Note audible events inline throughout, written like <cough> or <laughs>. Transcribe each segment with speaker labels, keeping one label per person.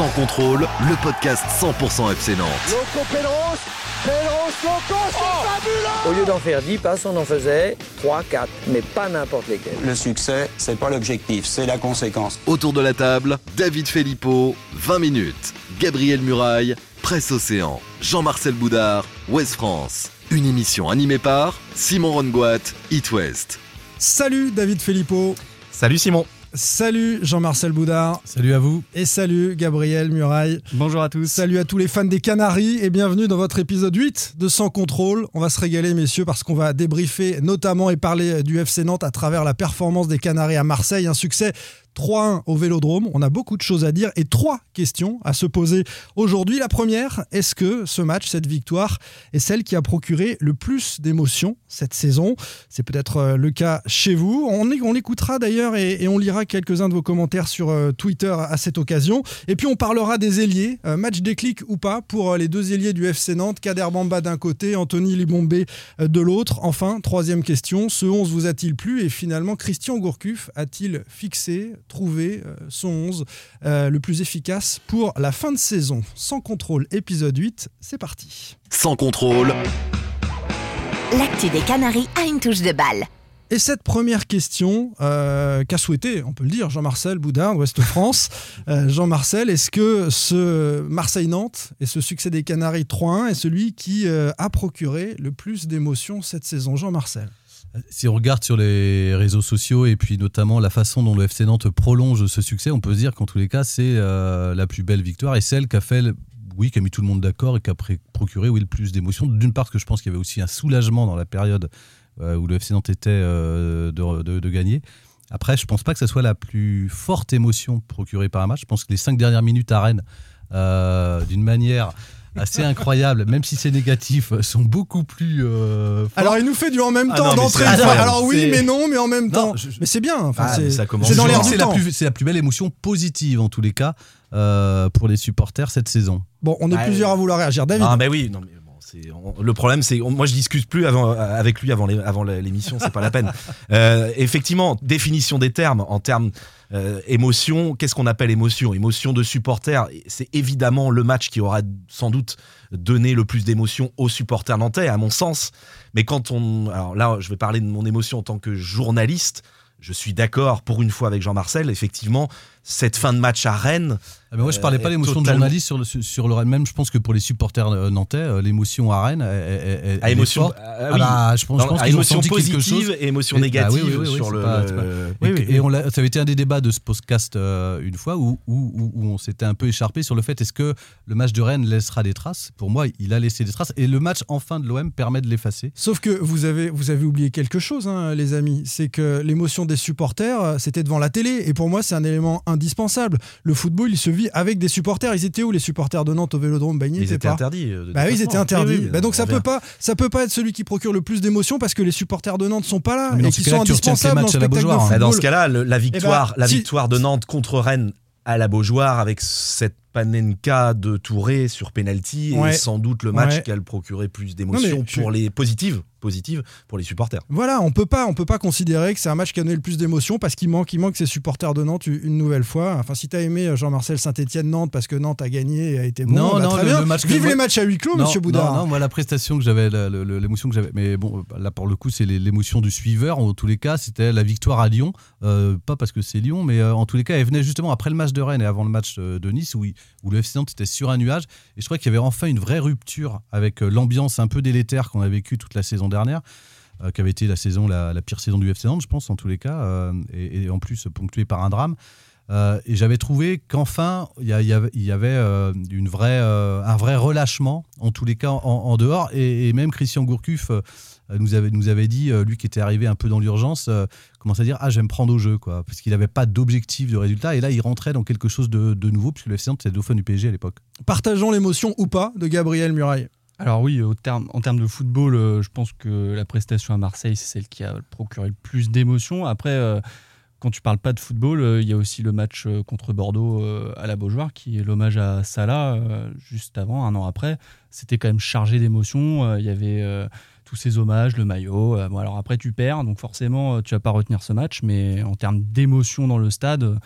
Speaker 1: Sans contrôle, le podcast 100% FC Nantes.
Speaker 2: Loco Pedros, Pedros, Loco, c'est fabuleux
Speaker 3: Au lieu d'en faire 10 passes, on en faisait 3, 4, mais pas n'importe lesquels.
Speaker 4: Le succès, c'est pas l'objectif, c'est la conséquence.
Speaker 1: Autour de la table, David Filippo, 20 minutes. Gabriel Muraille, Presse Océan. Jean-Marcel Boudard, Ouest France. Une émission animée par Simon Rongoat, It West.
Speaker 5: Salut David Filippo.
Speaker 6: Salut Simon.
Speaker 5: Salut Jean-Marcel Boudard.
Speaker 6: Salut à vous.
Speaker 5: Et salut Gabriel Muraille.
Speaker 6: Bonjour à tous.
Speaker 5: Salut à tous les fans des Canaries et bienvenue dans votre épisode 8 de Sans Contrôle. On va se régaler messieurs parce qu'on va débriefer notamment et parler du FC Nantes à travers la performance des Canaries à Marseille. Un succès 3-1 au Vélodrome. On a beaucoup de choses à dire et trois questions à se poser aujourd'hui. La première, est-ce que ce match, cette victoire, est celle qui a procuré le plus d'émotions cette saison? C'est peut-être euh, le cas chez vous. On, on l'écoutera d'ailleurs et, on lira quelques-uns de vos commentaires sur euh, Twitter à cette occasion. Et puis on parlera des ailiers, euh, match déclic ou pas pour les deux ailiers du FC Nantes, Kader Bamba d'un côté, Anthony Libombé de l'autre. Enfin, troisième question, ce 11 vous a-t-il plu? Et finalement, Christian Gourcuff a-t-il fixé trouver euh, son 11 euh, le plus efficace pour la fin de saison. Sans contrôle, épisode 8, c'est parti.
Speaker 1: Sans contrôle.
Speaker 7: L'actu des Canaries a une touche de balle.
Speaker 5: Et cette première question euh, qu'a souhaité, on peut le dire, Jean-Marcel Boudin, Ouest France. Jean-Marcel, est-ce que ce Marseille-Nantes et ce succès des Canaries 3-1 est celui qui a procuré le plus d'émotions cette saison Jean-Marcel?
Speaker 6: Si on regarde sur les réseaux sociaux et puis notamment la façon dont le FC Nantes prolonge ce succès, on peut se dire qu'en tous les cas, c'est euh, la plus belle victoire et celle qui a fait, oui, qui a mis tout le monde d'accord et qui a procuré oui, le plus d'émotions. D'une part, parce que je pense qu'il y avait aussi un soulagement dans la période euh, où le FC Nantes était euh, de, gagner. Après, je ne pense pas que ce soit la plus forte émotion procurée par un match. Je pense que les cinq dernières minutes à Rennes, d'une manière assez incroyable, même si c'est négatif, sont beaucoup plus. Euh,
Speaker 5: alors il nous fait du en même ah temps d'entrée. Alors oui, mais non, mais en même temps. Mais c'est bien. Enfin, ah, c'est dans l'air
Speaker 6: C'est la, plus, la plus belle émotion positive en tous les cas euh, pour les supporters cette saison.
Speaker 5: Bon, on est plusieurs à vouloir réagir. David.
Speaker 8: Ah, mais oui, non, mais le problème, c'est moi je discute plus avant, avec lui avant l'émission, c'est pas la peine. <laughs> Euh, effectivement, définition des termes en termes euh, émotion. Qu'est-ce qu'on appelle émotion? Émotion de supporter, c'est évidemment le match qui aura sans doute donné le plus d'émotion aux supporters nantais, à mon sens. Mais quand on, alors là, je vais parler de mon émotion en tant que journaliste. Je suis d'accord pour une fois avec Jean-Marcel. Effectivement, cette fin de match à Rennes.
Speaker 6: Ah moi, je parlais pas euh, l'émotion de journaliste sur le, sur le Rennes. Même, je pense que pour les supporters euh, nantais, euh, l'émotion à Rennes est,
Speaker 8: à émotion, ah, oui. bah, je pense, je pense émotion positive et émotion bah négative sur le.
Speaker 6: et, on ça avait été un des débats de ce podcast une fois où, où, où, on s'était un peu écharpé sur le fait est-ce que le match de Rennes laissera des traces? Pour moi, il a laissé des traces et le match enfin de l'OM permet de l'effacer.
Speaker 5: Sauf que vous avez, vous avez oublié quelque chose, hein, les amis. C'est que l'émotion des supporters, c'était devant la télé. Et pour moi, c'est un élément indispensable. Le football, il se vit avec des supporters. Ils étaient où les supporters de Nantes au Vélodrome bah,
Speaker 8: Ils, étaient interdits.
Speaker 5: Euh, bah oui, ils étaient interdits. bah donc ça peut pas, ça peut pas être celui qui procure le plus d'émotions parce que les supporters de Nantes sont pas là et qui sont indispensables dans le spectacle de football.
Speaker 8: Dans ce cas-là, la victoire, eh ben, la victoire de Nantes contre Rennes à la Beaujoire avec cette Panenka de Touré sur penalty et sans doute le match qui a procuré plus d'émotions pour les positives positive pour les supporters.
Speaker 5: Voilà, on peut pas, on peut pas considérer que c'est un match qui a donné le plus d'émotion parce qu'il manque, il manque ses supporters de Nantes une nouvelle fois. Enfin, si tu as aimé Jean-Marcel Saint-Etienne Nantes parce que Nantes a gagné et a été bon,
Speaker 6: non, bah, non,
Speaker 5: très bien. Vive les matchs à huis clos, Monsieur Boudard.
Speaker 6: Non, non, moi la prestation que j'avais, l'émotion que j'avais, mais bon, là pour le coup, c'est l'émotion du suiveur. En tous les cas, c'était la victoire à Lyon, euh, pas parce que c'est Lyon, mais euh, en tous les cas, elle venait justement après le match de Rennes et avant le match euh, de Nice où, où le FC Nantes était sur un nuage. Et je crois qu'il y avait enfin une vraie rupture avec l'ambiance un peu délétère qu'on a vécue toute la saison dernière. Euh, qui avait été la saison la, pire saison du FC Nantes, je pense, en tous les cas, euh, et, en plus ponctuée par un drame. Euh, et j'avais trouvé qu'enfin, il y, avait, une vraie, un vrai relâchement, en tous les cas, en, dehors. Et, même Christian Gourcuff nous, avait, nous avait dit, lui qui était arrivé un peu dans l'urgence, commence à dire Ah, j'aime prendre au jeu, quoi. Parce qu'il n'avait pas d'objectif de résultat. Et là, il rentrait dans quelque chose de, nouveau, puisque le FC Nantes, le dauphin du PSG à l'époque.
Speaker 5: Partageons l'émotion ou pas de Gabriel Muraille.
Speaker 9: Alors oui, en termes de football, euh, je pense que la prestation à Marseille, c'est celle qui a procuré le plus d'émotions. Après, euh, quand tu parles pas de football, euh, il y a aussi le match contre Bordeaux à la Beaujoire, qui est l'hommage à Salah, juste avant, un an après. C'était quand même chargé d'émotions. Il y avait tous ces hommages, le maillot. bon, alors après, tu perds, donc forcément, tu vas pas retenir ce match, mais en termes d'émotion dans le stade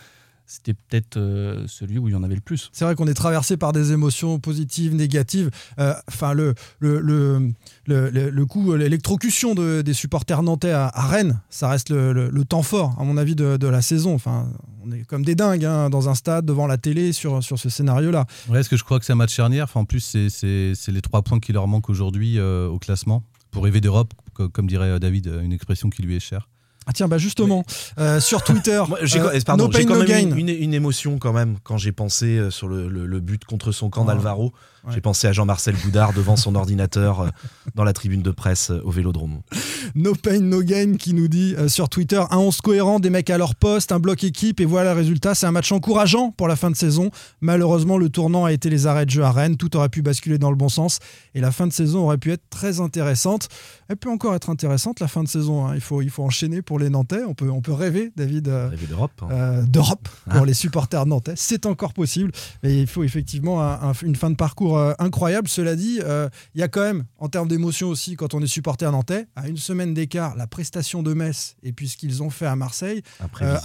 Speaker 9: c'était peut-être euh, celui où il y en avait le plus.
Speaker 5: C'est vrai qu'on est traversé par des émotions positives, négatives. Euh, Enfin, le, le, le, le, le- le coup, l'électrocution de- des supporters nantais à, à Rennes, ça reste le, le- le temps fort, à mon avis, de, de la saison. Enfin, on est comme des dingues hein, dans un stade, devant la télé, sur, sur ce scénario-là.
Speaker 6: Ouais, est-ce que je crois que c'est un match charnière? Enfin, En plus, c'est- c'est c'est les trois points qui leur manquent aujourd'hui euh, au classement. Pour rêver d'Europe, co- comme dirait David, une expression qui lui est chère.
Speaker 5: Ah tiens, bah justement, euh, sur Twitter, <laughs>
Speaker 8: j'ai
Speaker 5: euh,
Speaker 8: quand-
Speaker 5: no
Speaker 8: quand
Speaker 5: no
Speaker 8: même
Speaker 5: gain.
Speaker 8: une, une- une émotion quand même quand j'ai pensé euh, sur le, le- le but contre son camp d'Alvaro.
Speaker 5: Ouais.
Speaker 8: J'ai pensé à Jean-Marcel Boudard devant son <laughs> ordinateur euh, dans la tribune de presse au Vélodrome.
Speaker 5: No Pain No Gain qui nous dit euh, sur Twitter un 11 cohérent, des mecs à leur poste, un bloc équipe et voilà le résultat. C'est un match encourageant pour la fin de saison. Malheureusement, le tournant a été les arrêts de jeu à Rennes. Tout aurait pu basculer dans le bon sens et la fin de saison aurait pu être très intéressante. Elle peut encore être intéressante la fin de saison. hein. Il, faut, il faut enchaîner pour les Nantais. On peut, on peut rêver, David. euh,
Speaker 8: d'Europe. hein.
Speaker 5: euh, d'Europe pour les supporters nantais. C'est encore possible. Mais il faut effectivement un- un- une fin de parcours euh, incroyable. Cela dit, il y a quand même, en termes d'émotion aussi, quand on est supporter nantais, à une semaine d'écart, la prestation de Metz et puis ce qu'ils ont fait à Marseille,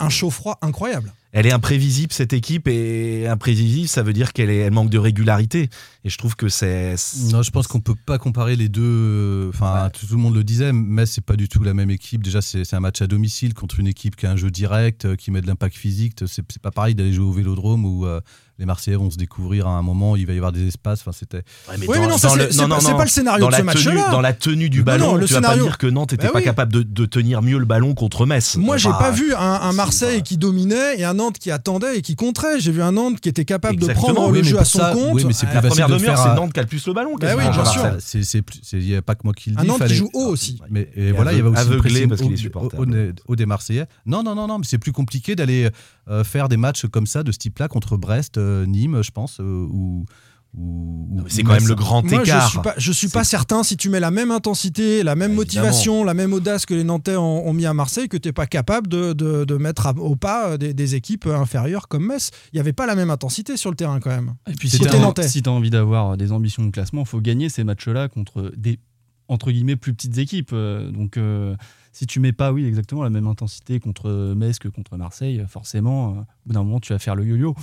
Speaker 5: un chaud-froid incroyable.
Speaker 8: Elle est imprévisible cette équipe et imprévisible ça veut dire qu'elle elle manque de régularité et je trouve que c'est
Speaker 6: Non, je pense qu'on peut pas comparer les deux. euh, Enfin,
Speaker 8: Ouais.
Speaker 6: tout, tout le monde le disait, mais c'est pas du tout la même équipe. Déjà, c'est un match à domicile contre une équipe qui a un jeu direct, euh, qui met de l'impact physique. C'est pas pareil d'aller jouer au Vélodrome où euh, les Marseillais vont se découvrir à un moment. Il va y avoir des espaces. Enfin, c'était.
Speaker 8: Ouais,
Speaker 5: Oui, mais non, c'est
Speaker 8: le-
Speaker 5: c'est
Speaker 8: non,
Speaker 5: pas, pas le scénario
Speaker 8: dans
Speaker 5: de
Speaker 8: la,
Speaker 5: ce
Speaker 8: tenue,
Speaker 5: match-là.
Speaker 8: dans la tenue du ballon,
Speaker 5: non, le
Speaker 8: tu vas
Speaker 5: scénario-
Speaker 8: pas dire que Nantes n'était
Speaker 5: Bah
Speaker 8: pas
Speaker 5: oui.
Speaker 8: capable de, de tenir mieux le ballon contre Metz.
Speaker 5: Moi, j'ai
Speaker 8: Enfin,
Speaker 5: pas vu un, un Marseille
Speaker 8: pas-
Speaker 5: qui dominait et un Nantes qui attendait et qui contrait. J'ai vu un Nantes qui était capable
Speaker 8: Exactement,
Speaker 5: de prendre
Speaker 8: oui,
Speaker 5: le jeu à son
Speaker 6: ça-
Speaker 5: compte.
Speaker 6: oui, mais c'est plus
Speaker 8: La
Speaker 6: facile
Speaker 8: première
Speaker 6: de
Speaker 8: demi-heure,
Speaker 6: faire
Speaker 8: c'est
Speaker 6: un-
Speaker 8: Nantes qui a le plus le ballon.
Speaker 5: Bah oui, bien sûr.
Speaker 6: Il n'y a pas que moi qui le
Speaker 5: Un
Speaker 6: dis.
Speaker 5: Nantes qui joue haut aussi.
Speaker 6: Mais voilà, il y avait aussi
Speaker 8: aveuglé parce qu'il est supporter.
Speaker 6: au, au- au des Marseillais. Non, non, non, non, mais c'est plus compliqué d'aller euh, faire des matchs comme ça de ce type-là contre Brest, Nîmes, je pense, euh,
Speaker 8: mais C'est quand même le grand
Speaker 5: Moi, je
Speaker 8: écart.
Speaker 5: suis pas, je suis pas certain si tu mets la même intensité, la même
Speaker 8: Bah,
Speaker 5: motivation, la même audace que les Nantais ont, ont mis à Marseille, que tu n'es pas capable de, de- de mettre à- au pas des, des équipes inférieures comme Metz. Il n'y avait pas la même intensité sur le terrain quand même.
Speaker 9: Et puis si tu
Speaker 5: nantais.
Speaker 9: as, envie d'avoir des ambitions de classement, il faut gagner ces matchs-là contre des entre guillemets plus petites équipes. Euh, Donc euh, si tu mets pas, oui, exactement la même intensité contre Metz que contre Marseille, forcément, euh, au bout d'un moment, tu vas faire le yo-yo.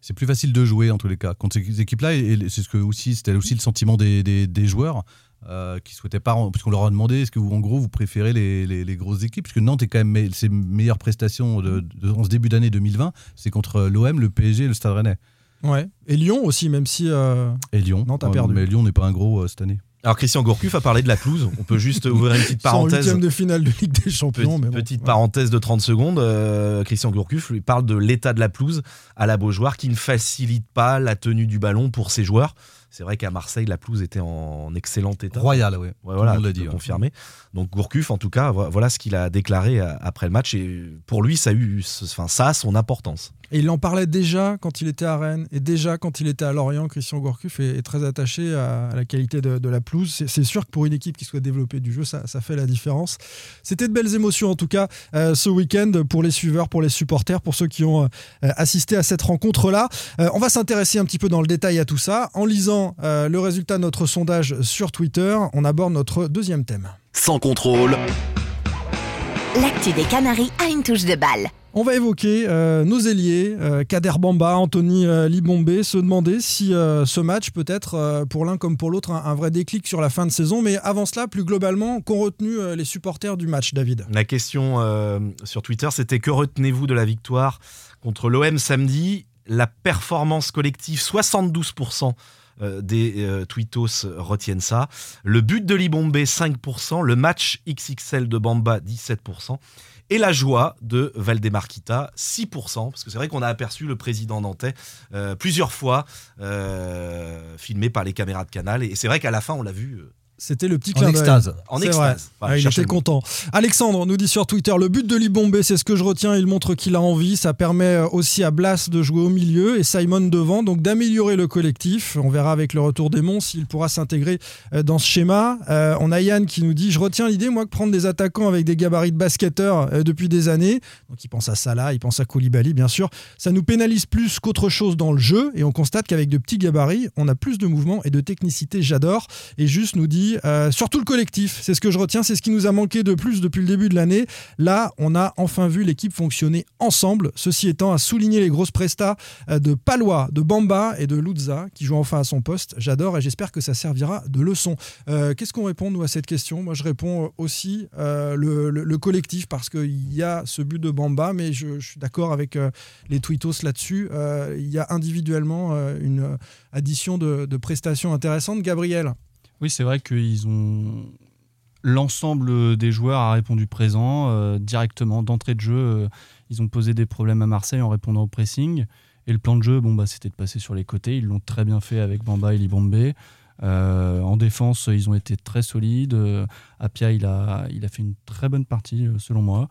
Speaker 6: C'est plus facile de jouer en tous les cas contre ces équipes-là. Et et c'est ce que aussi, c'était aussi le sentiment des, des- des joueurs euh, qui souhaitaient pas, parce qu'on leur a demandé, est-ce que vous, en gros, vous préférez les, les- les grosses équipes? Parce que Nantes est quand même me- ses meilleures prestations de, de- en ce début d'année 2020, c'est contre l'OM, le PSG et le Stade Rennais.
Speaker 5: Ouais. Et Lyon aussi, même si. euh,
Speaker 6: Et Lyon.
Speaker 5: Nantes a
Speaker 6: Ouais,
Speaker 5: perdu.
Speaker 6: Mais Lyon n'est pas un gros euh, cette année.
Speaker 8: Alors Christian Gourcuff a parlé de la pelouse. On peut juste <laughs> ouvrir une petite
Speaker 5: en
Speaker 8: parenthèse.
Speaker 5: huitième de finale de Ligue des Champions.
Speaker 8: Petite,
Speaker 5: mais bon.
Speaker 8: petite
Speaker 5: Ouais.
Speaker 8: parenthèse de 30 secondes. euh, Christian Gourcuff lui parle de l'état de la pelouse à la Beaujoire qui ne facilite pas la tenue du ballon pour ses joueurs. C'est vrai qu'à Marseille, la pelouse était en excellent état.
Speaker 6: Royal, oui.
Speaker 8: Ouais, voilà,
Speaker 6: monde l'a dit. ouais.
Speaker 8: confirmer. Donc Gourcuff, en tout cas, vo- voilà ce qu'il a déclaré euh, après le match. Et pour lui, ça a, eu, enfin, ça a son importance.
Speaker 5: Et il en parlait déjà quand il était à Rennes et déjà quand il était à Lorient. Christian Gourcuff est, est très attaché à, à la qualité de, de la pelouse. C'est- sûr que pour une équipe qui souhaite développer du jeu, ça, ça fait la différence. C'était de belles émotions en tout cas euh, ce week-end pour les suiveurs, pour les supporters, pour ceux qui ont euh, assisté à cette rencontre-là. Euh, on va s'intéresser un petit peu dans le détail à tout ça. En lisant euh, le résultat de notre sondage sur Twitter, on aborde notre deuxième thème.
Speaker 1: Sans contrôle,
Speaker 7: L'actu des Canaries a une touche de balle.
Speaker 5: On va évoquer euh, nos ailiers, euh, Kader Bamba, Anthony euh, Libombé, se demander si ce match peut être pour l'un comme pour l'autre un, vrai déclic sur la fin de saison. Mais avant cela, plus globalement, qu'ont retenu les supporters du match, David?
Speaker 8: La question sur Twitter, c'était que retenez-vous de la victoire contre l'OM samedi? La performance collective, 72% euh, des euh, tweetos retiennent ça. Le but de Libombé, 5%. Le match XXL de Bamba, 17%. Et la joie de Valdemarquita, 6%, parce que c'est vrai qu'on a aperçu le président nantais euh, plusieurs fois, euh, filmé par les caméras de Canal. Et c'est vrai qu'à la fin, on l'a vu euh,
Speaker 5: C'était le petit
Speaker 6: En
Speaker 5: clin d'œil.
Speaker 6: extase.
Speaker 8: en extase.
Speaker 5: vrai. Ah, il était content. Alexandre nous dit sur Twitter le but de Libombé, c'est ce que je retiens. Il montre qu'il a envie. Ça permet aussi à Blas de jouer au milieu et Simon devant, donc d'améliorer le collectif. On verra avec le retour des Monts s'il pourra s'intégrer euh, dans ce schéma. Euh, on a Yann qui nous dit Je retiens l'idée, moi, que prendre des attaquants avec des gabarits de basketteurs euh, depuis des années, donc il pense à Salah, il pense à Koulibaly, bien sûr, ça nous pénalise plus qu'autre chose dans le jeu. Et on constate qu'avec de petits gabarits, on a plus de mouvement et de technicité. J'adore. Et juste nous dit Euh, surtout le collectif, c'est ce que je retiens, c'est ce qui nous a manqué de plus depuis le début de l'année. Là, on a enfin vu l'équipe fonctionner ensemble. Ceci étant, à souligner les grosses prestats euh, de Palois, de Bamba et de Luzza, qui jouent enfin à son poste. J'adore et j'espère que ça servira de leçon. Euh, Qu'est-ce qu'on répond, nous, à cette question? Moi, je réponds aussi le, le- le collectif, parce qu'il y a ce but de Bamba, mais je, suis d'accord avec les tweetos là-dessus. Il y a individuellement une addition de, de prestations intéressantes. Gabriel?
Speaker 9: Oui, c'est vrai qu'ils ont. L'ensemble des joueurs a répondu présent euh, directement d'entrée de jeu. euh, ils ont posé des problèmes à Marseille en répondant au pressing. Et le plan de jeu, bon, bah, c'était de passer sur les côtés. Ils l'ont très bien fait avec Bamba et Libombe. Euh, en défense, ils ont été très solides. Euh, Apia, il a, il a fait une très bonne partie, selon moi.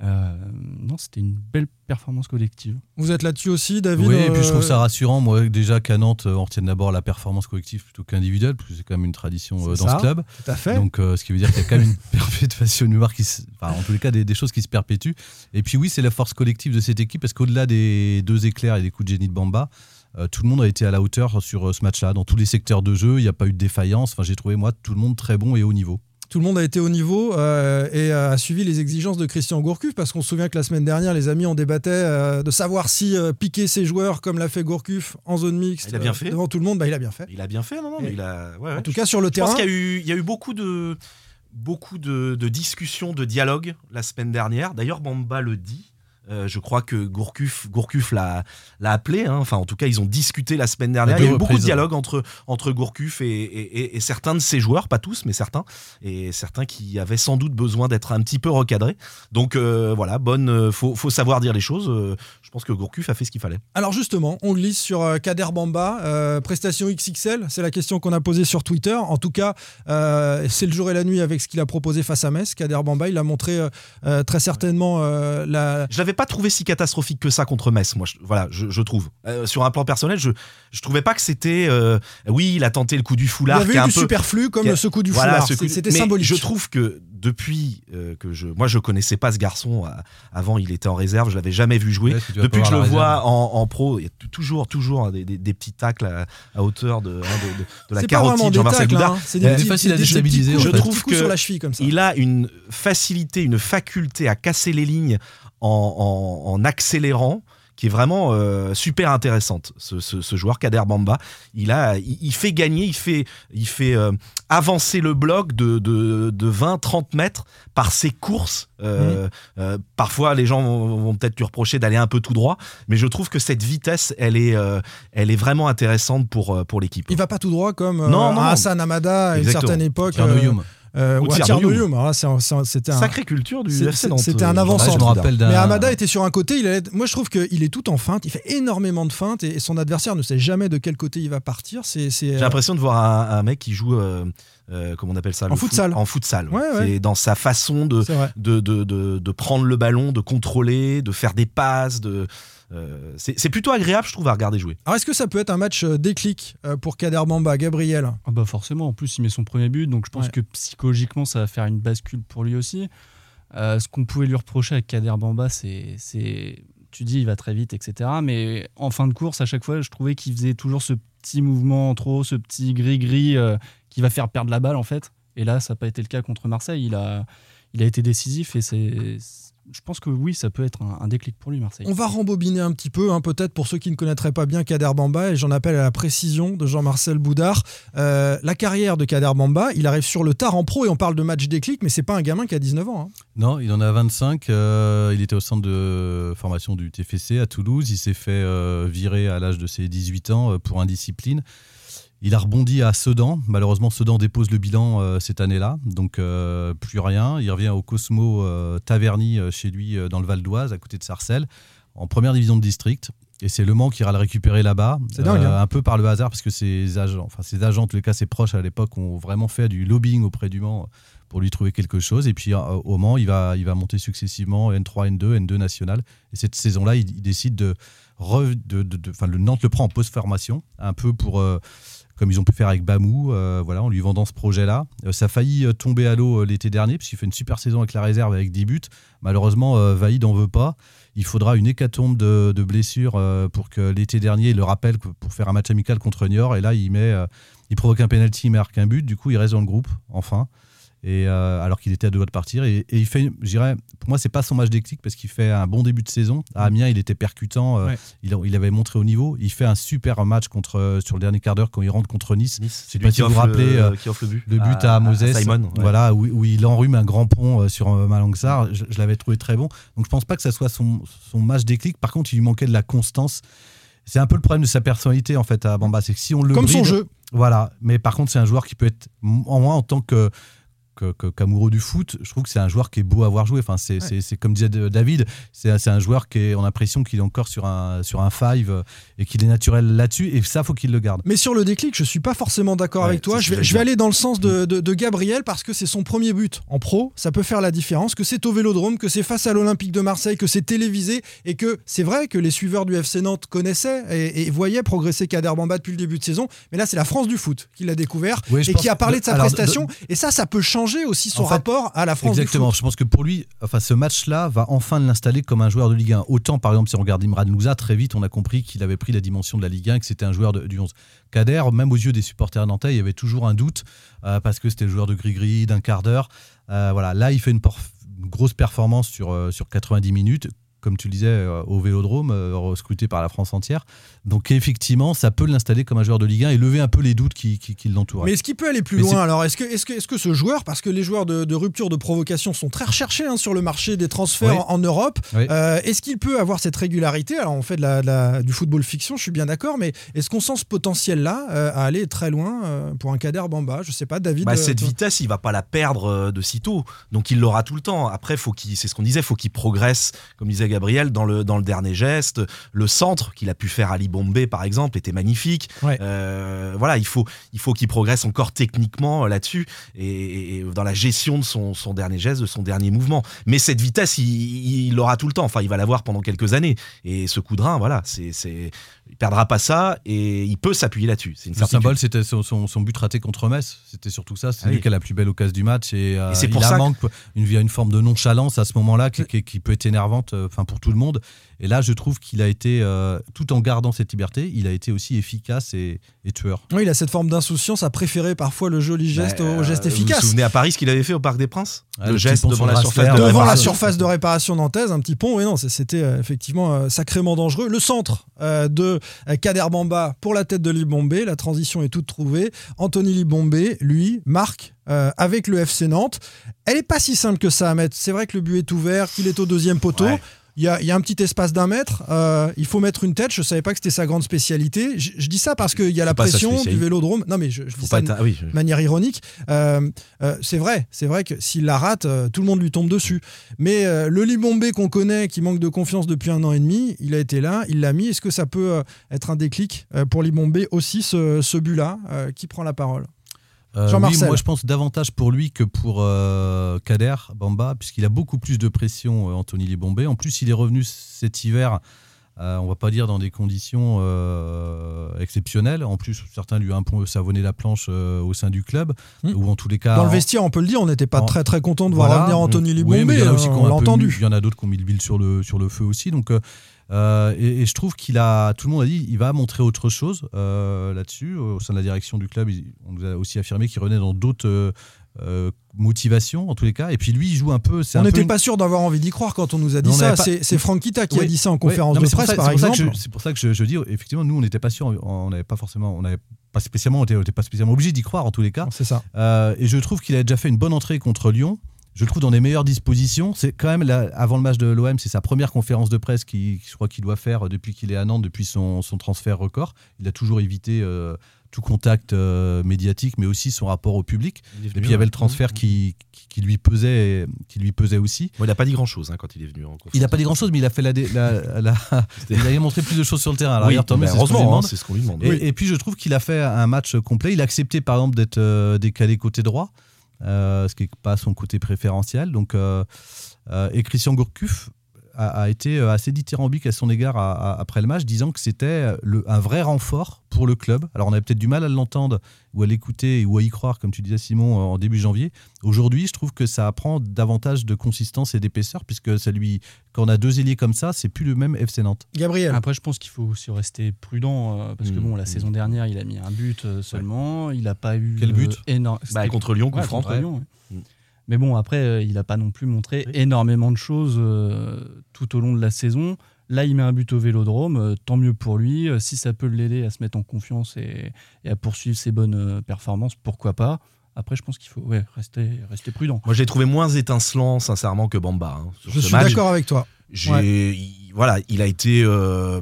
Speaker 9: Euh, non, c'était une belle performance collective.
Speaker 5: Vous êtes là-dessus aussi, David
Speaker 6: Oui, et puis je trouve
Speaker 5: Euh,
Speaker 6: ça rassurant, moi, déjà qu'à Nantes, euh, on retienne d'abord la performance collective plutôt qu'individuelle, parce que c'est quand même une tradition euh, dans
Speaker 5: ça,
Speaker 6: ce club.
Speaker 5: Tout à fait.
Speaker 6: Donc, euh, ce qui veut dire qu'il y a quand même une <laughs> perpétuation qui, se- enfin, en tous les cas, des, des choses qui se perpétuent. Et puis oui, c'est la force collective de cette équipe, parce qu'au-delà des deux éclairs et des coups de génie de Bamba, euh, tout le monde a été à la hauteur sur euh, ce match-là. Dans tous les secteurs de jeu, il n'y a pas eu de défaillance. Enfin, j'ai trouvé moi tout le monde très bon et haut niveau.
Speaker 5: Tout le monde a été au niveau euh, et a suivi les exigences de Christian Gourcuff parce qu'on se souvient que la semaine dernière, les amis, on débattait euh, de savoir si euh, piquer ses joueurs comme l'a fait Gourcuff en zone mixte
Speaker 8: Il a bien fait.
Speaker 5: devant tout le monde, bah, il a bien fait.
Speaker 8: Il a bien fait, non, non, mais il a. ouais, ouais.
Speaker 5: En tout cas, sur le
Speaker 8: Je
Speaker 5: terrain,
Speaker 8: pense qu'il y a eu, il y a eu beaucoup de, beaucoup de, de discussions, de dialogues la semaine dernière. D'ailleurs, Bamba le dit. Euh, je crois que Gourcuff, Gourcuff l'a, l'a appelé. hein. Enfin, en tout cas, ils ont discuté la semaine dernière. Il y a eu beaucoup de
Speaker 6: reprises.
Speaker 8: dialogues entre, entre Gourcuff et, et- et- et certains de ses joueurs, pas tous, mais certains, et certains qui avaient sans doute besoin d'être un petit peu recadrés. Donc euh, voilà, bonne, euh, faut, faut savoir dire les choses. Je pense que Gourcuff a fait ce qu'il fallait.
Speaker 5: Alors justement, on glisse sur Kader Bamba, euh, prestation XXL, c'est la question qu'on a posée sur Twitter. En tout cas, euh, c'est le jour et la nuit avec ce qu'il a proposé face à Metz. Kader Bamba, il a montré très certainement euh, la...
Speaker 8: Je l'avais pas trouvé si catastrophique que ça contre Metz, moi. je- voilà, je, je trouve. Euh, sur un plan personnel, je je trouvais pas que c'était. euh, oui, il a tenté le coup du
Speaker 5: Il y
Speaker 8: foulard.
Speaker 5: avait eu du
Speaker 8: peu-
Speaker 5: superflu comme
Speaker 8: a-
Speaker 5: le secou du
Speaker 8: Voilà,
Speaker 5: foulard.
Speaker 8: ce coup-
Speaker 5: C'était symbolique.
Speaker 8: Je trouve que depuis euh, que je, moi, je connaissais pas ce garçon. avant, il était en réserve. Je l'avais jamais vu jouer.
Speaker 6: Ouais,
Speaker 8: depuis que je le vois en, en pro, il y a toujours, toujours hein, des, des- des petits tacles à, à hauteur de, hein, de, de- de la
Speaker 5: C'est pas vraiment
Speaker 8: carotide. Jean-Marcel Goudard.
Speaker 5: hein. c'est
Speaker 6: facile à déstabiliser,
Speaker 8: Je trouve que. Il a une facilité, une faculté à casser les lignes en, en- en accélérant qui est vraiment euh, super intéressante. Ce, ce- ce joueur Kader Bamba, il a, il, il fait gagner, il fait, il fait euh, avancer le bloc de, de, de 20-30 mètres par ses courses. Euh, euh, parfois, les gens vont, vont peut-être lui reprocher d'aller un peu tout droit, mais je trouve que cette vitesse, elle est, euh, elle est vraiment intéressante pour, pour l'équipe.
Speaker 5: Il va pas tout droit comme euh,
Speaker 8: Non, non.
Speaker 5: Hassan Amada à une certaine époque. Euh, un- un- c'était un,
Speaker 8: Sacrée culture du
Speaker 5: C'est-
Speaker 8: FC Nantes.
Speaker 5: c'était un
Speaker 8: euh,
Speaker 5: avant-centre.
Speaker 6: Ouais, je me rappelle d'un.
Speaker 5: Mais Amada était sur un côté, il allait- moi je trouve qu'il est tout en feinte, il fait énormément de feintes et, et son adversaire ne sait jamais de quel côté il va partir. C'est, c'est,
Speaker 8: J'ai
Speaker 5: euh,
Speaker 8: l'impression de voir un, un mec qui joue, euh, euh, comment on appelle ça
Speaker 5: En
Speaker 8: le foot-
Speaker 5: futsal.
Speaker 8: En futsal.
Speaker 5: Ouais, ouais.
Speaker 8: C'est dans sa façon de,
Speaker 5: c'est vrai.
Speaker 8: de, de, de, de prendre le ballon, de contrôler, de faire des passes. De, euh, c'est c'est plutôt agréable, je trouve, à regarder jouer.
Speaker 5: Alors est-ce que ça peut être un match euh, déclic euh, pour Kader Bamba, Gabriel?
Speaker 9: Ah bah forcément, en plus il met son premier but, donc je pense
Speaker 5: Ouais.
Speaker 9: que psychologiquement ça va faire une bascule pour lui aussi. Euh, ce qu'on pouvait lui reprocher avec Kader Bamba, c'est, c'est, tu dis il va très vite, etc. Mais en fin de course, à chaque fois, je trouvais qu'il faisait toujours ce petit mouvement en trop, ce petit gris-gris euh, qui va faire perdre la balle en fait. Et là, ça n'a pas été le cas contre Marseille. Il a, il a été décisif et c'est, je pense que oui, ça peut être un, un déclic pour lui, Marseille.
Speaker 5: On va rembobiner un petit peu, hein, peut-être pour ceux qui ne connaîtraient pas bien Kader Bamba, et j'en appelle à la précision de Jean-Marcel Boudard. Euh, la carrière de Kader Bamba, il arrive sur le tard en pro et on parle de match déclic, mais c'est pas un gamin qui a 19 ans. hein.
Speaker 6: Non, il en a 25. euh, il était au centre de formation du TFC à Toulouse. Il s'est fait euh, virer à l'âge de ses 18 ans euh, pour indiscipline. Il a rebondi à Sedan. Malheureusement, Sedan dépose le bilan euh, cette année-là. Donc, euh, plus rien. Il revient au Cosmo euh, Taverny chez lui dans le Val d'Oise, à côté de Sarcelles, en première division de district. Et c'est Le Mans qui ira le récupérer là-bas.
Speaker 5: C'est dingue, hein.
Speaker 6: Un peu par le hasard, parce que ses agents, enfin ses agents, en tous les cas ses proches à l'époque, ont vraiment fait du lobbying auprès du Mans pour lui trouver quelque chose. Et puis au Mans, il va, il va monter successivement N3, N2, N2 national. Et cette saison-là, il, il décide de, re- de, de- de- enfin le Nantes le prend en post-formation, un peu pour comme ils ont pu faire avec Bamou, euh, voilà, en lui vendant ce projet-là. Euh, ça a failli euh, tomber à l'eau l'été dernier, puisqu'il fait une super saison avec la réserve avec 10 buts. Malheureusement, Vaïd n'en veut pas. Il faudra une hécatombe de, blessures pour que l'été dernier, il le rappelle pour faire un match amical contre Niort. Et là, il, il provoque un penalty, il marque un but. Du coup, il reste dans le groupe, enfin. Et euh, alors qu'il était à deux doigts de partir. Et, et il fait, je dirais, pour moi, c'est pas son match déclic parce qu'il fait un bon début de saison. À Amiens, il était percutant. euh,
Speaker 9: Ouais.
Speaker 6: il, avait montré au niveau. Il fait un super match contre, euh, sur le dernier quart d'heure quand il rentre contre Nice.
Speaker 8: Nice, c'est
Speaker 6: pas
Speaker 8: lui
Speaker 6: si
Speaker 8: qui
Speaker 6: vous vous
Speaker 8: le-
Speaker 6: rappelez,
Speaker 8: qui offre le but.
Speaker 6: Le but à, Moses,
Speaker 8: Simon. ouais.
Speaker 6: voilà, où, où il enrhume un grand pont sur Malangsar. Je, je l'avais trouvé très bon. Donc je pense pas que ça soit son, son match déclic. Par contre, il lui manquait de la constance. C'est un peu le problème de sa personnalité en fait à Bamba, c'est que si on le
Speaker 5: Comme son
Speaker 6: bride-
Speaker 5: jeu.
Speaker 6: Voilà, mais par contre, c'est un joueur qui peut être, en moi, en tant que qu'amoureux du foot, je trouve que c'est un joueur qui est beau à voir jouer. Enfin, c'est c'est comme disait David, c'est un joueur qui est, on a l'impression qu'il est encore sur un sur un five euh, et qu'il est naturel là-dessus. Et ça, faut qu'il le garde.
Speaker 5: Mais sur le déclic, je suis pas forcément d'accord
Speaker 8: Ouais,
Speaker 5: avec toi. Je vais, je vais aller dans le sens de, de- de Gabriel parce que c'est son premier but en pro. Ça peut faire la différence. Que c'est au Vélodrome, que c'est face à l'Olympique de Marseille, que c'est télévisé et que c'est vrai que les suiveurs du FC Nantes connaissaient et, et voyaient progresser Kader Bamba depuis le début de saison. Mais là, c'est la France du foot qui l'a découvert
Speaker 6: Oui,
Speaker 5: et qui a parlé de sa
Speaker 6: alors,
Speaker 5: prestation. Et ça, ça peut changer aussi son
Speaker 6: En fait,
Speaker 5: rapport à la France
Speaker 6: Exactement.
Speaker 5: du foot.
Speaker 6: Je pense que pour lui, enfin, ce match-là va enfin l'installer comme un joueur de Ligue 1. Autant, par exemple, si on regarde Imran Louza, très vite, on a compris qu'il avait pris la dimension de la Ligue 1 et que c'était un joueur de- du 11. Kader, même aux yeux des supporters nantais, il y avait toujours un doute euh, parce que c'était le joueur de gris-gris d'un quart d'heure. Euh, voilà, là, il fait une grosse performance sur, euh, sur 90 minutes. Comme tu le disais, euh, au vélodrome, euh, scruté par la France entière. Donc, effectivement, ça peut l'installer comme un joueur de Ligue 1 et lever un peu les doutes qui, qui, qui l'entourent.
Speaker 5: Mais est-ce qu'il peut aller plus
Speaker 6: Mais
Speaker 5: loin
Speaker 6: c'est-
Speaker 5: alors Est-ce que, est que, est que ce joueur, parce que les joueurs de, de rupture de provocation sont très recherchés hein, sur le marché des transferts
Speaker 6: Oui.
Speaker 5: en, en Europe,
Speaker 6: Oui.
Speaker 5: euh, est-ce qu'il peut avoir cette régularité? Alors on fait de la, de la- du football fiction, je suis bien d'accord, mais est-ce qu'on sent ce potentiel-là euh, à aller très loin euh, pour un Kader Bamba? Je sais pas, David.
Speaker 8: Bah,
Speaker 5: euh,
Speaker 8: cette
Speaker 5: toi-
Speaker 8: vitesse, il va pas la perdre euh, de sitôt. Donc il l'aura tout le temps. Après, faut qu'il, c'est ce qu'on disait, faut qu'il progresse, comme disait Gabriel, dans le, dans le dernier geste. Le centre qu'il a pu faire à Libombé, par exemple, était magnifique.
Speaker 5: Ouais.
Speaker 8: Euh, voilà, il faut, il faut qu'il progresse encore techniquement euh, là-dessus et, et dans la gestion de son, son dernier geste, de son dernier mouvement. Mais cette vitesse, il, il l'aura tout le temps. Enfin, il va l'avoir pendant quelques années. Et ce coup de rein, voilà, c'est, c'est, il perdra pas ça et il peut s'appuyer là-dessus. C'est une
Speaker 6: Le symbole, c'était son, son- son but raté contre Metz. C'était surtout ça. C'est
Speaker 8: Ah
Speaker 6: lui qui a la plus belle occasion du match. Et, euh,
Speaker 8: Et c'est
Speaker 6: il
Speaker 8: pour
Speaker 6: a
Speaker 8: ça
Speaker 6: un
Speaker 8: que-
Speaker 6: manque, une, il une forme de nonchalance à ce moment-là qui, qui- qui peut être énervante pour tout le monde. Et là, je trouve qu'il a été, euh, tout en gardant cette liberté, il a été aussi efficace et, et tueur.
Speaker 5: Oui, il a cette forme d'insouciance à préférer parfois le joli geste
Speaker 8: Bah,
Speaker 5: au geste
Speaker 8: euh, Vous
Speaker 5: efficace.
Speaker 8: vous souvenez à Paris ce qu'il avait fait au Parc des Princes
Speaker 6: Ah,
Speaker 8: Le geste devant la surface de
Speaker 5: Devant la
Speaker 8: réparation.
Speaker 5: surface de réparation nantaise, un petit pont, oui, non, c'était euh, effectivement sacrément dangereux. Le centre euh, de Kader Bamba pour la tête de Libombé, la transition est toute trouvée. Anthony Libombé, lui, marque euh, avec le FC Nantes. Elle est pas si simple que ça à mettre. C'est vrai que le but est ouvert, qu'il est au deuxième poteau.
Speaker 8: Ouais.
Speaker 5: Il y, a, il y a un petit espace d'un mètre, euh, il faut mettre une tête. Je savais pas que c'était sa grande spécialité. Je, je dis ça parce qu'il y a la pression du vélodrome. Non, mais je, je dis ça
Speaker 8: oui,
Speaker 5: de manière ironique. Euh, euh, c'est vrai, c'est vrai que s'il la rate, tout le monde lui tombe dessus. Mais le Libombé qu'on connaît, qui manque de confiance depuis un an et demi, il a été là, il l'a mis. Est-ce que ça peut être un déclic pour Libombé aussi, ce, ce but-là Qui prend la parole?
Speaker 6: Euh,
Speaker 5: Jean-Marcel.
Speaker 6: oui, moi je pense davantage pour lui que pour euh, Kader Bamba, puisqu'il a beaucoup plus de pression, euh, Anthony Libombé. En plus, il est revenu cet hiver, euh, on va pas dire dans des conditions euh, exceptionnelles. En plus, certains lui ont un peu savonné la planche euh, au sein du club,
Speaker 5: Hmm.
Speaker 6: ou en tous les cas.
Speaker 5: Dans le vestiaire, on peut le dire, on n'était pas
Speaker 6: en-
Speaker 5: très très content de voir
Speaker 6: Voilà.
Speaker 5: revenir Anthony
Speaker 6: Oui,
Speaker 5: Libombé.
Speaker 6: mais il y en a aussi
Speaker 5: euh,
Speaker 6: qui ont
Speaker 5: on
Speaker 6: un
Speaker 5: l'a
Speaker 6: peu
Speaker 5: entendu.
Speaker 6: mis- Il y en a d'autres qui ont mis l'huile sur le, sur le feu aussi. Donc, euh, et, et je trouve qu'il a, tout le monde a dit, il va montrer autre chose euh, là-dessus. Au sein de la direction du club, il- on nous a aussi affirmé qu'il revenait dans d'autres euh, motivations, en tous les cas. Et puis lui, il joue un peu.
Speaker 5: On n'était
Speaker 6: une-
Speaker 5: pas sûr d'avoir envie d'y croire quand on nous a dit
Speaker 6: Non,
Speaker 5: ça.
Speaker 6: pas-
Speaker 5: C'est Franck Kita qui a dit ça en
Speaker 6: Oui.
Speaker 5: conférence
Speaker 6: Non,
Speaker 5: de presse,
Speaker 6: ça-
Speaker 5: par exemple.
Speaker 6: je- C'est pour ça que je, je dis, effectivement, nous, on n'était pas sûr, on n'avait pas forcément, on n'avait pas spécialement, on était- on n'était pas spécialement obligé d'y croire en tous les cas.
Speaker 5: C'est ça.
Speaker 6: Et je trouve qu'il a déjà fait une bonne entrée contre Lyon. Je le trouve dans les meilleures dispositions. C'est quand même, avant le match de l'OM, c'est sa première conférence de presse qui, je crois qu'il doit faire depuis qu'il est à Nantes, depuis son, son transfert record. Il a toujours évité euh, tout contact euh, médiatique, mais aussi son rapport au public. Et puis il y avait le transfert qui, qui, qui lui pesait, qui lui pesait aussi.
Speaker 8: Bon, il n'a pas dit grand chose quand il est venu en conférence.
Speaker 6: Il n'a pas dit grand-chose, mais il a fait la, dé- la- la- <laughs> <laughs> il a montré plus de choses sur le terrain. Alors,
Speaker 8: Oui, bah,
Speaker 6: c'est ce qu'on lui
Speaker 8: heureusement, hein, c'est ce qu'on lui demande.
Speaker 6: Et, et puis je trouve qu'il a fait un match complet. Il a accepté par exemple d'être euh, décalé côté droit, euh, ce qui n'est pas son côté préférentiel. Donc, euh, euh, et Christian Gourcuff a, a été euh, assez dithyrambique à son égard à- à- après le match, disant que c'était le- un vrai renfort pour le club. Alors on avait peut-être du mal à l'entendre ou à l'écouter ou à y croire, comme tu disais Simon, en début janvier. Aujourd'hui, je trouve que ça apprend davantage de consistance et d'épaisseur, puisque ça lui, quand on a deux ailiers comme ça, c'est plus le même FC Nantes.
Speaker 5: Gabriel.
Speaker 9: Après, je pense qu'il faut aussi rester prudent euh, parce que
Speaker 8: Mmh,
Speaker 9: bon, la
Speaker 8: mmh.
Speaker 9: saison dernière, il a mis un but euh, seulement. Il n'a pas eu
Speaker 6: Quel but
Speaker 9: euh, énorme.
Speaker 8: Bah,
Speaker 9: c'était-
Speaker 8: contre Lyon,
Speaker 9: Ouais, contre. Lyon, ouais.
Speaker 8: Mm.
Speaker 9: Mais bon, après, euh, il n'a pas non plus montré
Speaker 8: Oui.
Speaker 9: énormément de choses euh, tout au long de la saison. Là, il met un but au vélodrome, euh, tant mieux pour lui. Euh, si ça peut l'aider à se mettre en confiance et, et à poursuivre ses bonnes performances, pourquoi pas. Après, je pense qu'il faut ouais, rester, rester prudent.
Speaker 8: Moi, je l'ai trouvé moins étincelant, sincèrement, que Bamba. hein, sur
Speaker 5: Je
Speaker 8: ce
Speaker 5: suis d'accord avec toi.
Speaker 8: J'ai,
Speaker 5: Ouais.
Speaker 8: il- voilà, il a été euh,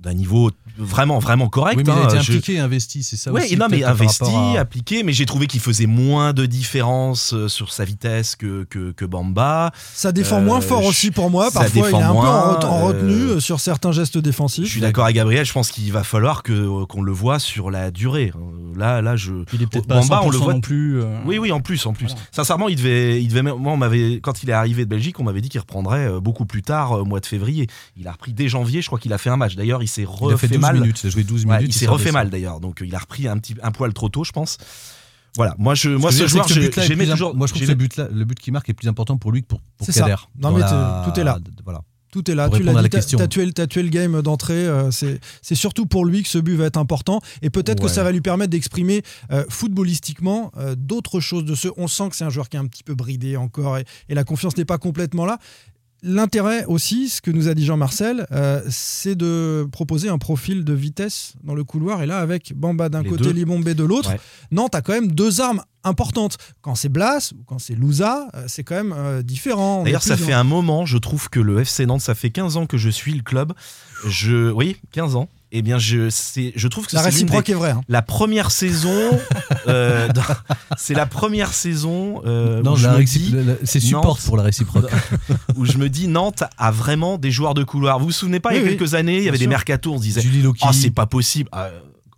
Speaker 8: d'un niveau vraiment, vraiment correct.
Speaker 6: oui, mais il a
Speaker 8: hein.
Speaker 6: été
Speaker 8: Je-
Speaker 6: impliqué, investi, c'est ça
Speaker 8: Ouais,
Speaker 6: aussi.
Speaker 8: non, mais investi,
Speaker 6: à-
Speaker 8: appliqué, mais j'ai trouvé qu'il faisait moins de différence euh, sur sa vitesse que, que, que Bamba.
Speaker 5: Ça défend
Speaker 8: Euh,
Speaker 5: moins fort
Speaker 8: je-
Speaker 5: aussi pour moi. Parfois, il est un peu en, retenue
Speaker 8: euh,
Speaker 5: euh, sur certains gestes
Speaker 8: Je
Speaker 5: défensifs.
Speaker 8: suis d'accord avec Gabriel, je pense qu'il va falloir que, qu'on le voit sur la durée. Euh, Là, là je.
Speaker 9: Il est peut-être pas
Speaker 8: Bamba,
Speaker 9: à 100%
Speaker 8: on le voit
Speaker 9: non plus. euh,
Speaker 8: Oui, oui, en plus, en plus.
Speaker 9: Voilà.
Speaker 8: Sincèrement, il devait, il devait. Moi, on m'avait, quand il est arrivé de Belgique, on m'avait dit qu'il reprendrait euh, beaucoup plus tard, euh, au mois de février. Il a repris dès janvier. Je crois qu'il a fait un match. D'ailleurs, il s'est refait
Speaker 6: a fait 12
Speaker 8: mal.
Speaker 6: minutes, il a joué 12
Speaker 8: Ouais,
Speaker 6: minutes.
Speaker 8: il s'est refait mal d'ailleurs. Donc, euh, il a repris un petit, un poil trop tôt, je pense. Voilà. Moi, je, moi,
Speaker 6: Ce
Speaker 8: joueur, j'aimais toujours.
Speaker 6: Moi, je trouve que but-là, le but qui marque est plus important pour lui que pour, pour
Speaker 5: ça.
Speaker 6: Kader.
Speaker 5: Non, mais
Speaker 6: la-
Speaker 5: tout est là.
Speaker 6: Voilà.
Speaker 5: Tout est là, tu l'as dit,
Speaker 6: la
Speaker 5: t'as tué, tué le game d'entrée, euh, c'est c'est surtout pour lui que ce but va être important, et peut-être que ça va lui permettre d'exprimer euh, footballistiquement euh, d'autres choses de ce. On sent que c'est un joueur qui est un petit peu bridé encore, et, et la confiance n'est pas complètement là. L'intérêt aussi, ce que nous a dit Jean-Marcel, euh, c'est de proposer un profil de vitesse dans le couloir, et là avec Bamba d'un côté,
Speaker 8: deux.
Speaker 5: Libombé de l'autre,
Speaker 8: Ouais.
Speaker 5: Nantes a quand même deux armes importantes. Quand c'est Blas ou quand c'est Louza, euh, c'est quand même euh, différent.
Speaker 8: D'ailleurs, ça fait un moment, je trouve que le FC Nantes, ça fait 15 ans que je suis le club. Je, oui, 15 ans. Eh bien, je, c'est, je trouve que
Speaker 5: La
Speaker 8: c'est l'une des-
Speaker 5: réciproque est vraie. hein.
Speaker 8: la première saison. <laughs> euh, dans- c'est la première saison euh,
Speaker 6: Non,
Speaker 8: où, je
Speaker 6: la
Speaker 8: me
Speaker 6: réci-
Speaker 8: dis,
Speaker 6: la- la- c'est support
Speaker 8: Nantes-
Speaker 6: pour la réciproque. <laughs>
Speaker 8: où je me dis Nantes a vraiment des joueurs de couloir. Vous vous souvenez pas, il y a
Speaker 5: Oui,
Speaker 8: quelques années, il y avait des mercatos, on se disait
Speaker 6: Julie Loki.
Speaker 8: Oh, c'est pas possible. Ah,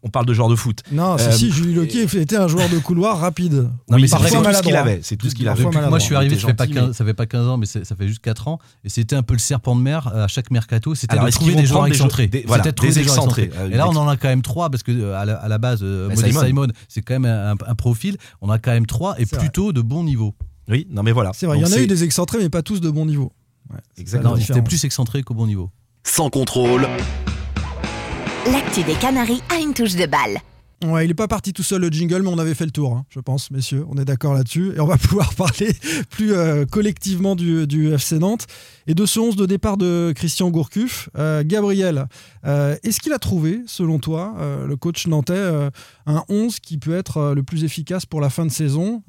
Speaker 8: on parle de joueurs de foot.
Speaker 5: Non, si,
Speaker 8: Euh,
Speaker 5: si, Julie Loki était un joueur de couloir rapide.
Speaker 6: Non, mais
Speaker 8: Oui,
Speaker 6: c'est
Speaker 8: tout ce qu'il
Speaker 5: maladroit.
Speaker 8: avait. C'est tout ce qu'il avait.
Speaker 6: Moi je suis arrivé, ça fait, pas
Speaker 8: gentil,
Speaker 6: 15,
Speaker 8: mais-
Speaker 6: ça fait pas 15 ans, mais ça fait juste 4 ans. Et c'était un peu le serpent de mer à chaque mercato. C'était de trouver des joueurs excentrés.
Speaker 8: des- voilà,
Speaker 6: C'était de trouver
Speaker 8: des excentrés.
Speaker 6: excentrés.
Speaker 8: Euh,
Speaker 6: Et là, on en a quand même 3 parce que euh, à la, à la base, euh, Modeste
Speaker 8: Simon.
Speaker 6: C'est quand même un, un profil. On a quand même 3 et plutôt de bon niveau.
Speaker 8: Oui, non mais voilà.
Speaker 5: C'est vrai, il y en a eu des excentrés, mais pas tous de bon niveau.
Speaker 8: Exactement.
Speaker 6: c'était
Speaker 5: différence.
Speaker 6: plus excentré qu'au bon niveau.
Speaker 1: Sans contrôle,
Speaker 7: L'actu des Canaries a une touche de balle.
Speaker 5: Ouais, il n'est pas parti tout seul le jingle, mais on avait fait le tour, hein, je pense, messieurs. On est d'accord là-dessus. Et on va <laughs> pouvoir parler plus euh, collectivement du, du FC Nantes et de ce 11 de départ de Christian Gourcuff. Euh, Gabriel, euh, est-ce qu'il a trouvé, selon toi, euh, le coach nantais, un 11 qui peut être le plus efficace pour la fin de saison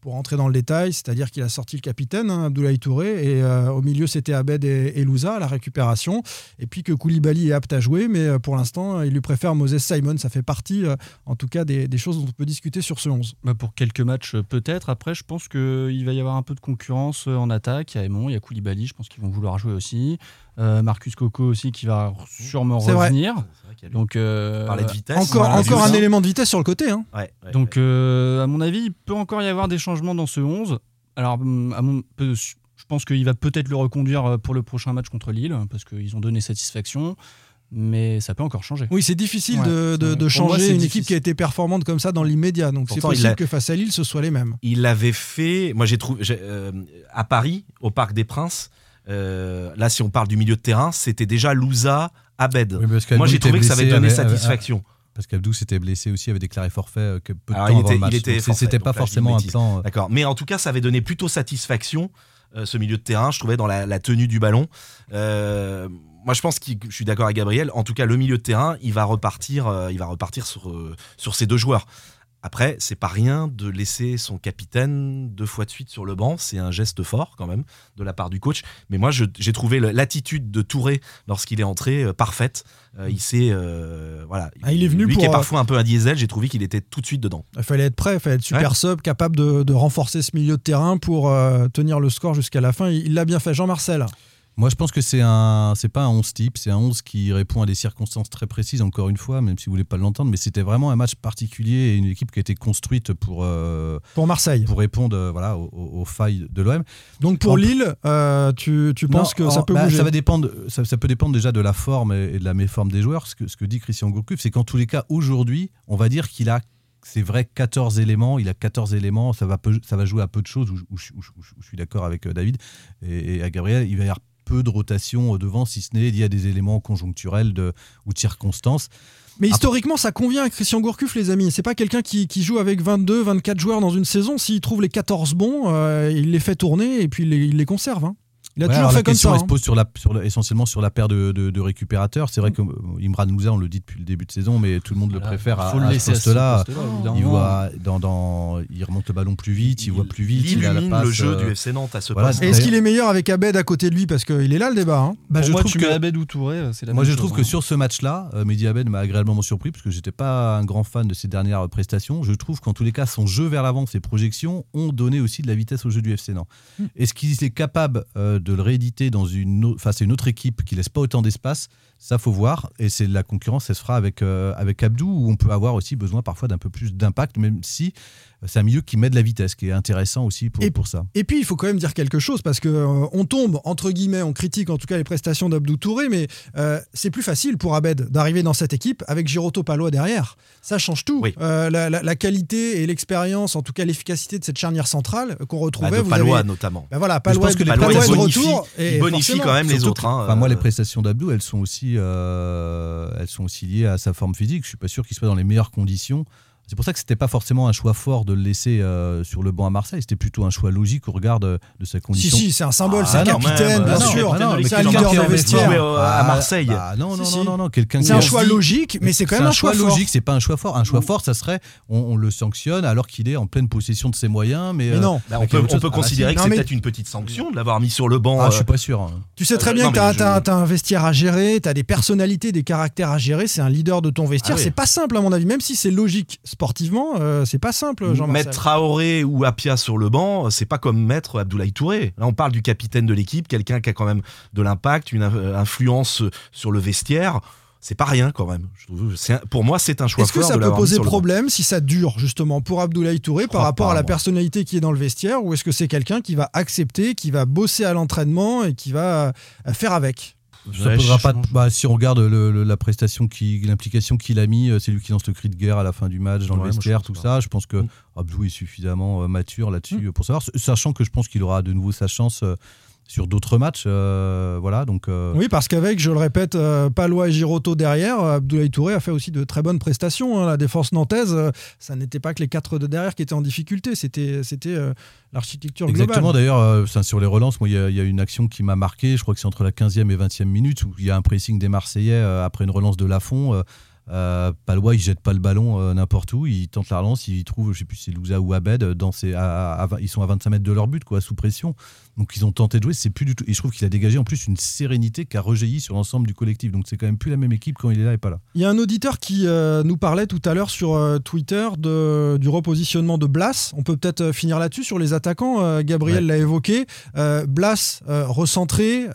Speaker 5: Pour entrer dans le détail, c'est-à-dire qu'il a sorti le capitaine, hein, Touré, et au milieu, c'était Abed et, et Louza à la récupération. Et puis que Koulibaly est apte à jouer, mais pour l'instant, il lui préfère Moses Simon. Ça fait partie, en tout cas, des, choses dont on peut discuter sur ce 11.
Speaker 9: Bah, pour quelques matchs, peut-être. Après, je pense qu'il va y avoir un peu de concurrence en attaque. Il y a Aymon, il y a Koulibaly, je pense qu'ils vont vouloir jouer aussi. Euh, Marcus Coco aussi qui va sûrement
Speaker 5: vrai.
Speaker 9: revenir.
Speaker 8: Vrai.
Speaker 9: Donc, euh,
Speaker 8: On parlait de vitesse.
Speaker 5: Encore,
Speaker 9: voilà,
Speaker 5: encore
Speaker 9: c'est
Speaker 5: un élément de vitesse sur le côté. hein.
Speaker 8: Ouais, ouais,
Speaker 9: donc
Speaker 8: ouais.
Speaker 9: euh, à mon avis, il peut encore y avoir des changements dans ce 11. Alors, à mon, peu- je pense qu'il va peut-être le reconduire pour le prochain match contre Lille, parce qu'ils ont donné satisfaction. Mais ça peut encore changer.
Speaker 5: Oui, c'est difficile
Speaker 9: Ouais,
Speaker 5: de,
Speaker 9: moi,
Speaker 5: changer
Speaker 9: c'est
Speaker 5: une
Speaker 9: difficile.
Speaker 5: équipe qui a été performante comme ça dans l'immédiat. Donc c'est possible
Speaker 8: a-
Speaker 5: que face à Lille, ce soit les mêmes.
Speaker 8: Il l'avait fait. Moi, j'ai trouvé euh, à Paris, au Parc des Princes. Euh, là, si on parle du milieu de terrain, c'était déjà Louza, Abed.
Speaker 6: Oui,
Speaker 8: Moi, j'ai trouvé que ça avait donné
Speaker 6: avait-
Speaker 8: satisfaction.
Speaker 6: Parce qu'Abdou s'était blessé aussi, avait déclaré forfait euh, que peu de
Speaker 8: Alors,
Speaker 6: temps
Speaker 8: il
Speaker 6: avant
Speaker 8: était-
Speaker 6: le match. C'était pas forcément un plan. euh,
Speaker 8: D'accord. Mais en tout cas, ça avait donné plutôt satisfaction, euh, ce milieu de terrain, je trouvais, dans la, la tenue du ballon. Euh, moi, je pense que je suis d'accord avec Gabriel. En tout cas, le milieu de terrain, il va repartir, euh, il va repartir sur, euh, sur ces deux joueurs. Après, c'est pas rien de laisser son capitaine deux fois de suite sur le banc. C'est un geste fort quand même de la part du coach. Mais moi, j'ai trouvé l'attitude de Touré lorsqu'il est entré euh, parfaite. Euh, il s'est, euh, voilà.
Speaker 5: Ah, il est venu
Speaker 8: Lui
Speaker 5: pour,
Speaker 8: qui est parfois un peu un diesel, j'ai trouvé qu'il était tout de suite dedans.
Speaker 5: Il fallait être prêt, il fallait être super sub, capable de, de renforcer ce milieu de terrain pour tenir le score jusqu'à la fin. Il l'a bien fait. Jean-Marcel.
Speaker 6: Moi, je pense que c'est un, c'est pas un 11 type, c'est un 11 qui répond à des circonstances très précises, encore une fois, même si vous voulez pas l'entendre, mais c'était vraiment un match particulier et une équipe qui a été construite pour, euh,
Speaker 5: Pour Marseille.
Speaker 6: pour répondre euh, voilà, aux, failles de l'OM.
Speaker 5: Donc pour
Speaker 6: En-
Speaker 5: Lille, euh, tu, tu penses que ça peut
Speaker 6: bah,
Speaker 5: bouger
Speaker 6: ça va dépendre, ça, ça peut dépendre déjà de la forme et, et de la méforme des joueurs. Ce que, ce que dit Christian Gourcuff, c'est qu'en tous les cas, aujourd'hui, on va dire qu'il a, c'est vrai, 14 éléments. Il a 14 éléments. Ça va, peu- ça va jouer à peu de choses où, je- où je- où je- où je suis d'accord avec David et, et à Gabriel. Il va y avoir peu de rotation euh, devant, si ce n'est il y a des éléments conjoncturels de, ou de circonstances.
Speaker 5: Mais historiquement, ça convient à Christian Gourcuff, les amis. C'est pas quelqu'un qui, qui joue avec 22, 24 joueurs dans une saison. S'il trouve les 14 bons, euh, il les fait tourner et puis il les, il les conserve. hein. Il a
Speaker 6: Ouais,
Speaker 5: toujours fait
Speaker 6: la
Speaker 5: comme
Speaker 6: question,
Speaker 5: ça.
Speaker 6: elle
Speaker 5: hein.
Speaker 6: se pose sur la, sur la- essentiellement sur la paire de, de- de récupérateurs. C'est vrai que euh, Imran on le dit depuis le début de saison, mais tout le monde le préfère à, à ce poste-là. Il,
Speaker 9: moment.
Speaker 6: voit dans, dans- il remonte le ballon plus vite, il, voit plus vite,
Speaker 8: Il
Speaker 6: il, a la passe.
Speaker 8: le jeu
Speaker 6: euh,
Speaker 8: du FC Nantes à ce
Speaker 6: voilà,
Speaker 8: poste.
Speaker 5: Est-ce qu'il est meilleur avec Abed à côté de lui Parce qu'il est là le débat. hein?
Speaker 6: bah, je
Speaker 9: moi,
Speaker 6: trouve
Speaker 9: tu
Speaker 6: que-
Speaker 9: mets Abed ou Touré, euh, c'est la
Speaker 6: Moi,
Speaker 9: même
Speaker 6: je trouve que
Speaker 9: hein.
Speaker 6: sur ce match-là, euh, Mehdi Abed m'a agréablement surpris parce que j'étais pas un grand fan de ses dernières prestations. Je trouve qu'en tous les cas, son jeu vers l'avant, ses projections ont donné aussi de la vitesse au jeu du FC Nantes.
Speaker 5: Hmm.
Speaker 6: Est-ce qu'il est capable euh, de le rééditer dans une face à une autre équipe qui laisse pas autant d'espace Ça, faut voir. Et c'est la concurrence, elle se fera avec, euh, avec Abdou, où on peut avoir aussi besoin parfois d'un peu plus d'impact, même si euh, c'est un milieu qui met de la vitesse, qui est intéressant aussi pour,
Speaker 5: Et-
Speaker 6: pour ça.
Speaker 5: Et puis, il faut quand même dire quelque chose parce que euh, on tombe, entre guillemets, on critique en tout cas les prestations d'Abdou Touré, mais euh, c'est plus facile pour Abed d'arriver dans cette équipe avec Giroto Palois derrière. Ça change tout.
Speaker 8: Oui.
Speaker 5: Euh, la, la- la qualité et l'expérience, en tout cas l'efficacité de cette charnière centrale qu'on
Speaker 8: Bah,
Speaker 5: retrouvait.
Speaker 8: de
Speaker 5: vous
Speaker 8: Palois
Speaker 5: avez-
Speaker 8: notamment.
Speaker 5: Ben voilà,
Speaker 6: je
Speaker 5: Palois,
Speaker 6: pense que les
Speaker 5: Palois
Speaker 8: Palois,
Speaker 5: est
Speaker 8: il
Speaker 5: de
Speaker 8: bonifie,
Speaker 5: retour.
Speaker 8: il
Speaker 5: et
Speaker 8: bonifie quand même les autres. hein,
Speaker 6: enfin, moi, les prestations d'Abdou, elles sont aussi, euh, elles sont aussi liées à sa forme physique. Je suis pas sûr qu'il soit dans les meilleures conditions. C'est pour ça que c'était pas forcément un choix fort de le laisser euh, sur le banc à Marseille. C'était plutôt un choix logique au regard de, de sa
Speaker 5: Si,
Speaker 6: condition.
Speaker 5: si, c'est un symbole,
Speaker 8: Ah,
Speaker 5: c'est un capitaine, bien
Speaker 8: Ah, non,
Speaker 5: sûr.
Speaker 6: mais
Speaker 5: C'est un leader de vestiaire.
Speaker 8: au- à
Speaker 6: Ah,
Speaker 8: Marseille.
Speaker 6: bah, non, non,
Speaker 5: Si,
Speaker 6: non,
Speaker 5: si.
Speaker 6: non, non, quelqu'un
Speaker 5: C'est un choix logique, mais c'est quand même un choix fort.
Speaker 6: logique, c'est pas un choix fort. Un choix fort, ça serait on, on le sanctionne alors qu'il est en pleine possession de ses moyens. Mais,
Speaker 5: Mais
Speaker 6: euh,
Speaker 5: non.
Speaker 8: bah, on peut,
Speaker 6: Ah,
Speaker 8: considérer
Speaker 6: si.
Speaker 8: que c'est peut-être une petite sanction de l'avoir mis sur le banc.
Speaker 6: Ah,
Speaker 8: euh,
Speaker 6: je suis pas sûr. hein.
Speaker 5: Tu sais très
Speaker 8: Euh,
Speaker 5: bien que tu
Speaker 8: mais je-
Speaker 5: as, un vestiaire à gérer, tu as des personnalités, des caractères à gérer, c'est un leader de ton vestiaire.
Speaker 8: Ah.
Speaker 5: C'est pas simple à mon avis, même si c'est logique sportivement, euh, c'est pas simple.
Speaker 8: Mettre Traoré ou Apia sur le banc, c'est pas comme mettre Abdoulaye Touré. Là, on parle du capitaine de l'équipe, quelqu'un qui a quand même de l'impact, une euh, influence sur le vestiaire. C'est pas rien quand même. Je trouve- pour moi, c'est un choix
Speaker 5: Est-ce que ça peut poser problème si ça dure justement pour Abdoulaye Touré par
Speaker 8: crois
Speaker 5: rapport
Speaker 8: pas,
Speaker 5: à la
Speaker 8: moi.
Speaker 5: personnalité qui est dans le vestiaire ou est-ce que c'est quelqu'un qui va accepter, qui va bosser à l'entraînement et qui va euh, faire avec?
Speaker 6: Ça
Speaker 8: Ouais,
Speaker 6: posera
Speaker 8: je-
Speaker 6: pas. bah, si on regarde le- le- la prestation, qui, l'implication qu'il a mis, euh, c'est lui qui lance le cri de guerre à la fin du match dans
Speaker 8: Ouais,
Speaker 6: le vestiaire, tout
Speaker 8: pas.
Speaker 6: ça. Je pense que
Speaker 8: Mm.
Speaker 6: Abdou est suffisamment euh, mature là-dessus euh, pour savoir, sachant que je pense qu'il aura de nouveau sa chance sur d'autres matchs. euh, voilà, donc. euh,
Speaker 5: Oui, parce qu'avec, je le répète, euh, Palois et Giroto derrière, Abdoulaye Touré a fait aussi de très bonnes prestations. hein. La défense nantaise, ça n'était pas que les quatre de derrière qui étaient en difficulté, c'était l'architecture globale.
Speaker 6: Exactement, d'ailleurs, sur les relances, il y, y a une action qui m'a marqué, je crois que c'est entre la 15e et 20e minute, où il y a un pressing des Marseillais après une relance de Lafont. Euh, Palois, il jette pas le ballon euh, n'importe où, il tente la relance, il trouve, je sais plus si c'est Louza ou Abed, dans ses, à- à- à vingt- ils sont à 25 mètres de leur but, quoi, sous pression. Donc ils ont tenté de jouer, c'est plus du tout. Et je trouve qu'il a dégagé en plus une sérénité qui a rejailli sur l'ensemble du collectif. Donc c'est quand même plus la même équipe quand il est là et pas là.
Speaker 5: Il y a un auditeur qui euh, nous parlait tout à l'heure sur Twitter de, du repositionnement de Blas. On peut peut-être finir là-dessus sur les attaquants. Gabriel l'a évoqué. Blas recentré,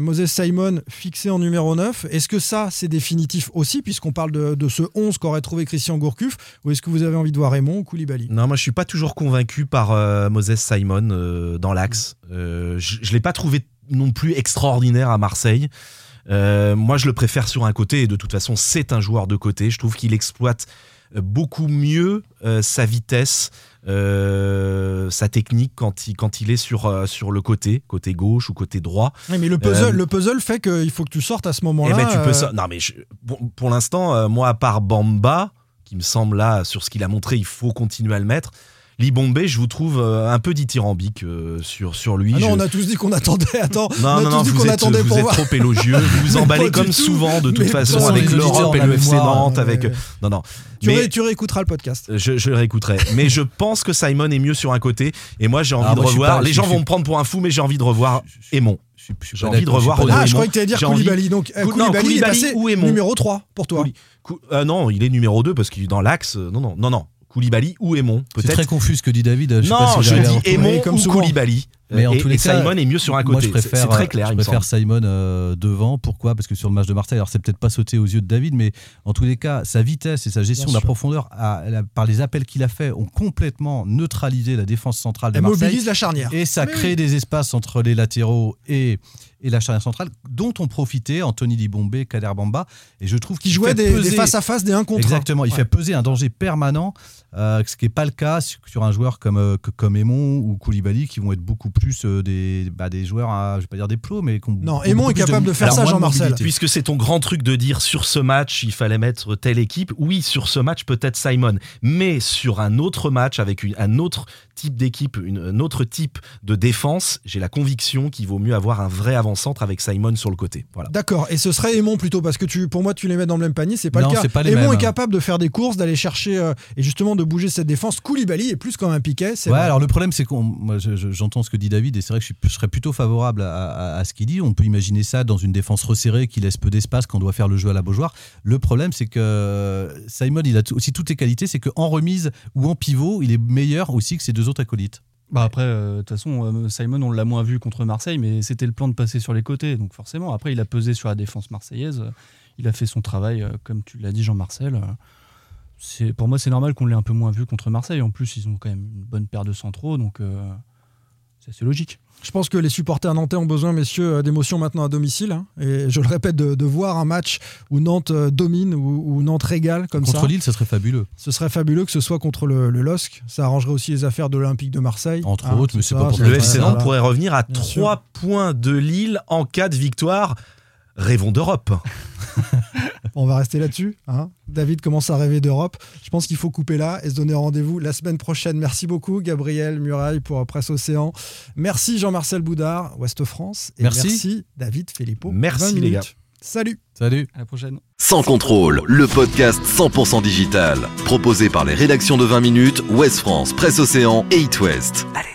Speaker 5: Moses Simon fixé en numéro 9. Est-ce que ça, c'est définitif aussi, puisqu'on parle de, de ce 11 qu'aurait trouvé Christian Gourcuff Ou est-ce que vous avez envie de voir Raymond ou Koulibaly?
Speaker 8: Non, moi je suis pas toujours convaincu par euh, Moses Simon euh, dans l'axe. Euh, je je l'ai pas trouvé non plus extraordinaire à Marseille. Moi je le préfère sur un côté et de toute façon c'est un joueur de côté. Je trouve qu'il exploite beaucoup mieux sa vitesse, euh, sa technique quand il, quand il est sur, euh, sur le côté, côté gauche ou côté droit.
Speaker 5: Oui, mais le puzzle,
Speaker 8: Euh,
Speaker 5: le puzzle fait qu'il faut que tu sortes à ce
Speaker 8: Eh
Speaker 5: moment-là.
Speaker 8: ben, tu peux. Non, mais je- pour, pour l'instant, moi, à part Bamba, qui me semble là, sur ce qu'il a montré, il faut continuer à le mettre. Libombe, je vous trouve euh, un peu dithyrambique euh, sur, sur lui.
Speaker 5: Ah non,
Speaker 8: Je-
Speaker 5: on a tous dit qu'on attendait. Attends,
Speaker 8: non,
Speaker 5: on a
Speaker 8: non,
Speaker 5: tous
Speaker 8: non,
Speaker 5: dit
Speaker 8: vous
Speaker 5: qu'on
Speaker 8: êtes,
Speaker 5: attendait
Speaker 8: vous
Speaker 5: pour
Speaker 8: êtes
Speaker 5: voir.
Speaker 8: trop élogieux. <laughs> Vous vous emballez comme
Speaker 5: tout.
Speaker 8: souvent, de toute
Speaker 5: Mais
Speaker 8: façon,
Speaker 5: pas
Speaker 8: avec l'Europe et le FC Nantes. Avec...
Speaker 5: ouais.
Speaker 8: Non, non.
Speaker 5: Tu,
Speaker 8: Mais
Speaker 5: ré- tu réécouteras le podcast.
Speaker 8: je, je le réécouterai. <laughs> mais je pense que Simon est mieux sur un côté. Et moi, j'ai envie
Speaker 6: Ah,
Speaker 8: de
Speaker 6: moi,
Speaker 8: revoir.
Speaker 6: pas-
Speaker 8: Les gens
Speaker 6: suis-
Speaker 8: vont me prendre pour un fou, mais j'ai envie de revoir Aimon. J'ai envie de revoir
Speaker 5: Ah, je croyais que tu allais dire Koulibaly. Donc, euh, Koulibaly, est numéro 3 pour toi.
Speaker 8: Euh, non, il est numéro 2 parce qu'il est dans l'axe. Euh, Non, non, non, non. Koulibaly ou Aimon,
Speaker 6: C'est très confus ce que dit David. Je sais pas
Speaker 8: non,
Speaker 6: si
Speaker 8: je dis. Aimon
Speaker 5: comme
Speaker 8: ou
Speaker 5: souvent.
Speaker 8: Koulibaly.
Speaker 6: Mais en
Speaker 8: et,
Speaker 6: tous les
Speaker 8: et
Speaker 6: cas,
Speaker 8: Simon est mieux sur un
Speaker 6: Moi,
Speaker 8: côté.
Speaker 6: je préfère,
Speaker 8: c'est très clair.
Speaker 6: Je préfère. Simon euh, devant. Pourquoi? Parce que sur le match de Marseille, alors c'est peut-être pas sauté aux yeux de David, mais en tous les cas, sa vitesse et sa gestion
Speaker 5: Bien
Speaker 6: de la
Speaker 5: sûr.
Speaker 6: profondeur, par les appels qu'il a fait, ont complètement neutralisé la défense centrale de
Speaker 5: Elle
Speaker 6: Marseille.
Speaker 5: mobilise la charnière.
Speaker 6: Et ça
Speaker 5: Mais
Speaker 6: crée
Speaker 5: oui.
Speaker 6: des espaces entre les latéraux et, et la charnière centrale, dont ont profité Anthony Libombé, Kader Bamba. Et je trouve
Speaker 5: Qui
Speaker 6: qu'il
Speaker 5: jouait des, des
Speaker 6: peser-
Speaker 5: face-à-face, des 1 contre 1.
Speaker 6: Exactement, il
Speaker 5: Ouais.
Speaker 6: fait peser un danger permanent, euh, ce qui n'est pas le cas sur, sur un joueur comme, euh, que- comme Aimon ou Koulibaly, qui vont être beaucoup plus euh, des, bah, des joueurs, à, je vais pas dire des plots, mais qui ont
Speaker 5: Non, Aimon est capable de faire
Speaker 6: alors,
Speaker 5: ça, Jean-Marcel.
Speaker 8: Puisque c'est ton grand truc de dire sur ce match, il fallait mettre telle équipe. Oui, sur ce match, peut-être Simon. Mais sur un autre match, avec une- un autre type d'équipe, une- un autre type de défense, j'ai la conviction qu'il vaut mieux avoir un vrai avant-centre avec Simon sur le côté. Voilà.
Speaker 5: D'accord, et ce serait Aimon plutôt, parce que tu, pour moi, tu les mets dans le même panier, c'est pas
Speaker 6: Non,
Speaker 5: le cas.
Speaker 6: pas les
Speaker 5: Aimon
Speaker 6: mêmes.
Speaker 5: est capable de faire des courses, d'aller chercher euh, et justement de bouger cette défense. Koulibaly est plus comme un piquet. c'est
Speaker 6: Ouais,
Speaker 5: vrai.
Speaker 6: alors le problème, c'est qu'on, j'entends ce que dit David, et c'est vrai que je, serais plutôt favorable à, ce qu'il dit. On peut imaginer ça dans une défense resserrée qui laisse peu d'espace quand on doit faire le jeu à la Beaujoire. Le problème, c'est que Simon, il a aussi toutes les qualités, c'est qu'en remise ou en pivot, il est meilleur aussi que ses deux autres acolytes.
Speaker 9: Bah après, euh, de toute façon, euh, Simon, on l'a moins vu contre Marseille, mais c'était le plan de passer sur les côtés. Donc forcément, après, il a pesé sur la défense marseillaise. euh, Il a fait son travail, euh, comme tu l'as dit, Jean-Marcel. euh, Pour moi, c'est normal qu'on l'ait un peu moins vu contre Marseille. En plus, ils ont quand même une bonne paire de centraux, donc euh, c'est assez logique.
Speaker 5: Je pense que les supporters nantais ont besoin, messieurs, euh, d'émotions maintenant à domicile. hein. Et je le répète, de, de voir un match où Nantes euh, domine, ou où Nantes régale comme
Speaker 6: Contre
Speaker 5: ça.
Speaker 6: Lille, ça serait fabuleux.
Speaker 5: Ce serait fabuleux que ce soit contre le, le LOSC. Ça arrangerait aussi les affaires de l'Olympique de Marseille.
Speaker 6: Entre
Speaker 5: Hein,
Speaker 6: autres, mais c'est pas pour.
Speaker 8: Le FC. Nantes pourrait revenir à
Speaker 5: Bien
Speaker 8: 3 points de Lille en cas de victoire. Rêvons d'Europe. <laughs>
Speaker 5: On va rester là-dessus. hein. David commence à rêver d'Europe. Je pense qu'il faut couper là et se donner rendez-vous la semaine prochaine. Merci beaucoup, Gabriel Muraille, pour Presse Océan. Merci, Jean-Marcel Boudard, Ouest France. Et
Speaker 6: Merci.
Speaker 5: merci, David Filippo.
Speaker 8: Merci,
Speaker 5: 20
Speaker 8: les
Speaker 5: minutes.
Speaker 8: gars.
Speaker 5: Salut.
Speaker 6: Salut.
Speaker 9: À la prochaine.
Speaker 1: Sans contrôle, le podcast 100% digital. Proposé par les rédactions de 20 minutes, Ouest France, Presse Océan et It West.
Speaker 7: Allez,